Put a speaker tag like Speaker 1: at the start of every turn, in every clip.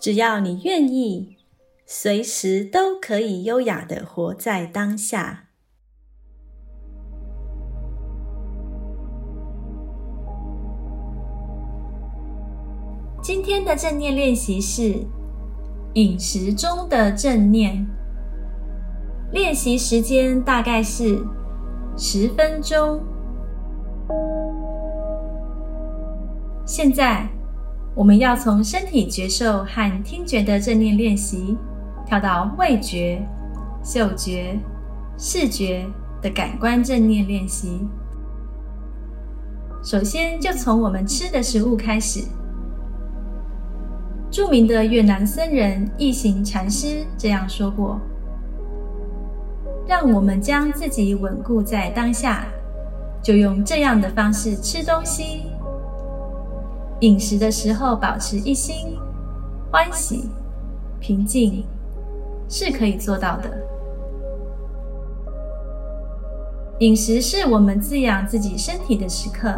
Speaker 1: 只要你愿意，随时都可以优雅的活在当下。今天的正念练习是饮食中的正念。练习时间大概是十分钟。现在，我们要从身体觉受和听觉的正念练习，跳到味觉、嗅觉、视觉的感官正念练习。首先，就从我们吃的食物开始。著名的越南僧人一行禅师这样说过：“让我们将自己稳固在当下，就用这样的方式吃东西。”饮食的时候，保持一心、欢喜、平静，是可以做到的。饮食是我们滋养自己身体的时刻，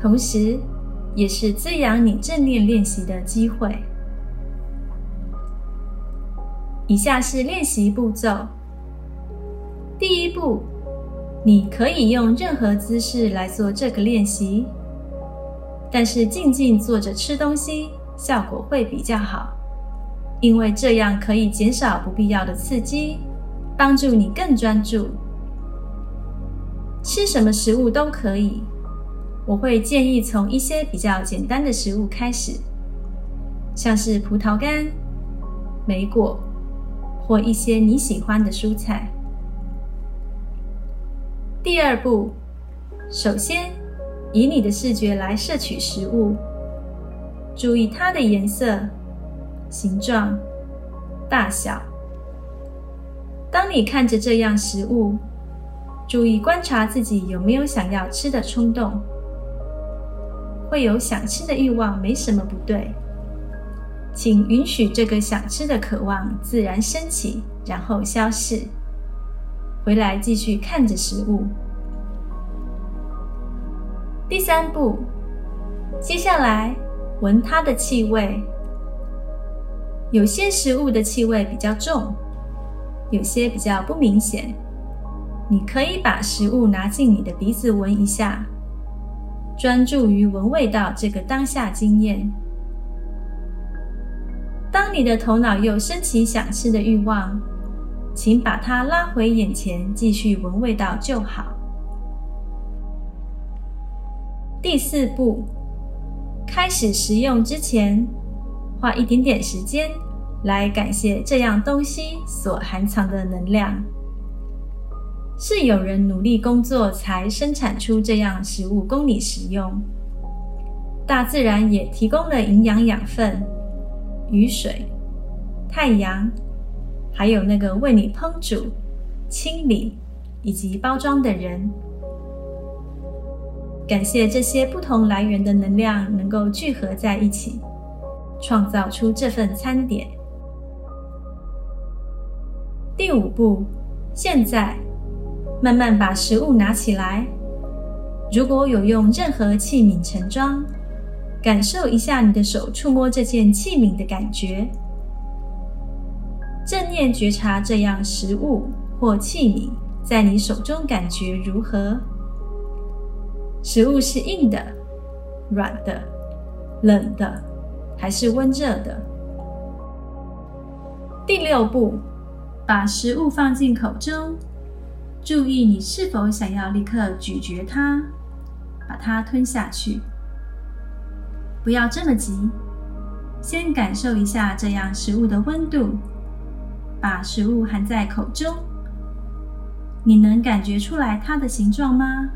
Speaker 1: 同时也是滋养你正念练习的机会。以下是练习步骤：第一步，你可以用任何姿势来做这个练习。但是静静坐着吃东西效果会比较好，因为这样可以减少不必要的刺激，帮助你更专注。吃什么食物都可以，我会建议从一些比较简单的食物开始，像是葡萄干、莓果或一些你喜欢的蔬菜。第二步，首先。以你的视觉来摄取食物，注意它的颜色、形状、大小。当你看着这样食物，注意观察自己有没有想要吃的冲动。会有想吃的欲望，没什么不对。请允许这个想吃的渴望自然升起，然后消逝。回来继续看着食物。第三步，接下来闻它的气味。有些食物的气味比较重，有些比较不明显。你可以把食物拿进你的鼻子闻一下，专注于闻味道这个当下经验。当你的头脑又升起想吃的欲望，请把它拉回眼前，继续闻味道就好。第四步，开始食用之前，花一点点时间来感谢这样东西所含藏的能量。是有人努力工作才生产出这样食物供你食用，大自然也提供了营养养分、雨水、太阳，还有那个为你烹煮、清理以及包装的人。感谢这些不同来源的能量能够聚合在一起，创造出这份餐点。第五步，现在慢慢把食物拿起来。如果有用任何器皿盛装，感受一下你的手触摸这件器皿的感觉，正念觉察这样食物或器皿在你手中感觉如何。食物是硬的、软的、冷的，还是温热的？第六步，把食物放进口中，注意你是否想要立刻咀嚼它，把它吞下去。不要这么急，先感受一下这样食物的温度，把食物含在口中，你能感觉出来它的形状吗？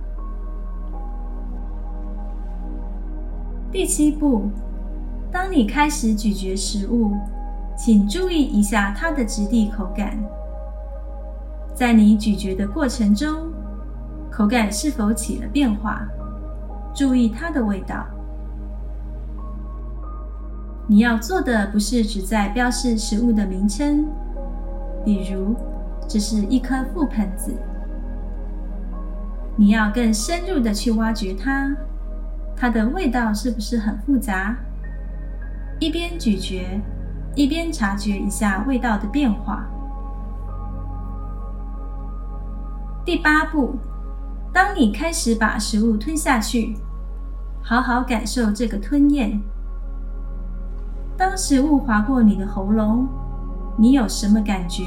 Speaker 1: 第七步，当你开始咀嚼食物，请注意一下它的质地口感。在你咀嚼的过程中，口感是否起了变化？注意它的味道。你要做的不是只在标示食物的名称，比如这是一颗覆盆子。你要更深入的去挖掘它，它的味道是不是很复杂？一边咀嚼，一边察觉一下味道的变化。第八步，当你开始把食物吞下去，好好感受这个吞咽。当食物划过你的喉咙，你有什么感觉？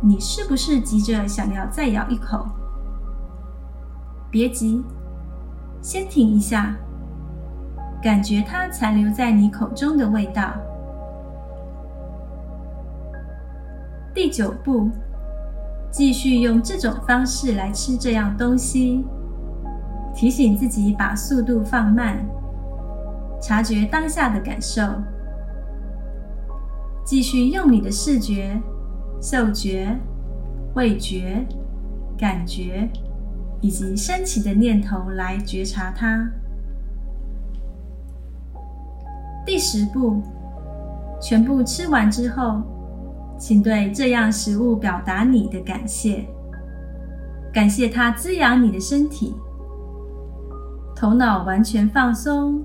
Speaker 1: 你是不是急着想要再咬一口？别急，先停一下，感觉它残留在你口中的味道。第九步，继续用这种方式来吃这样东西，提醒自己把速度放慢。察觉当下的感受，继续用你的视觉、嗅觉、味觉、感觉以及升起的念头来觉察它。第十步，全部吃完之后，请对这样食物表达你的感谢，感谢它滋养你的身体，头脑完全放松。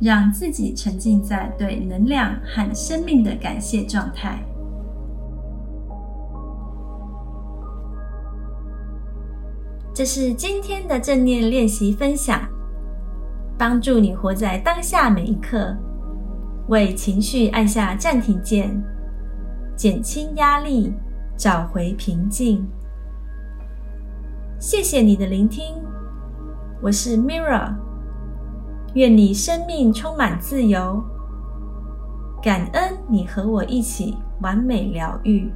Speaker 1: 让自己沉浸在对能量和生命的感谢状态。这是今天的正念练习分享，帮助你活在当下每一刻，为情绪按下暂停键，减轻压力，找回平静。谢谢你的聆听，我是 Mirra。愿你生命充满自由，感恩你和我一起完美疗愈。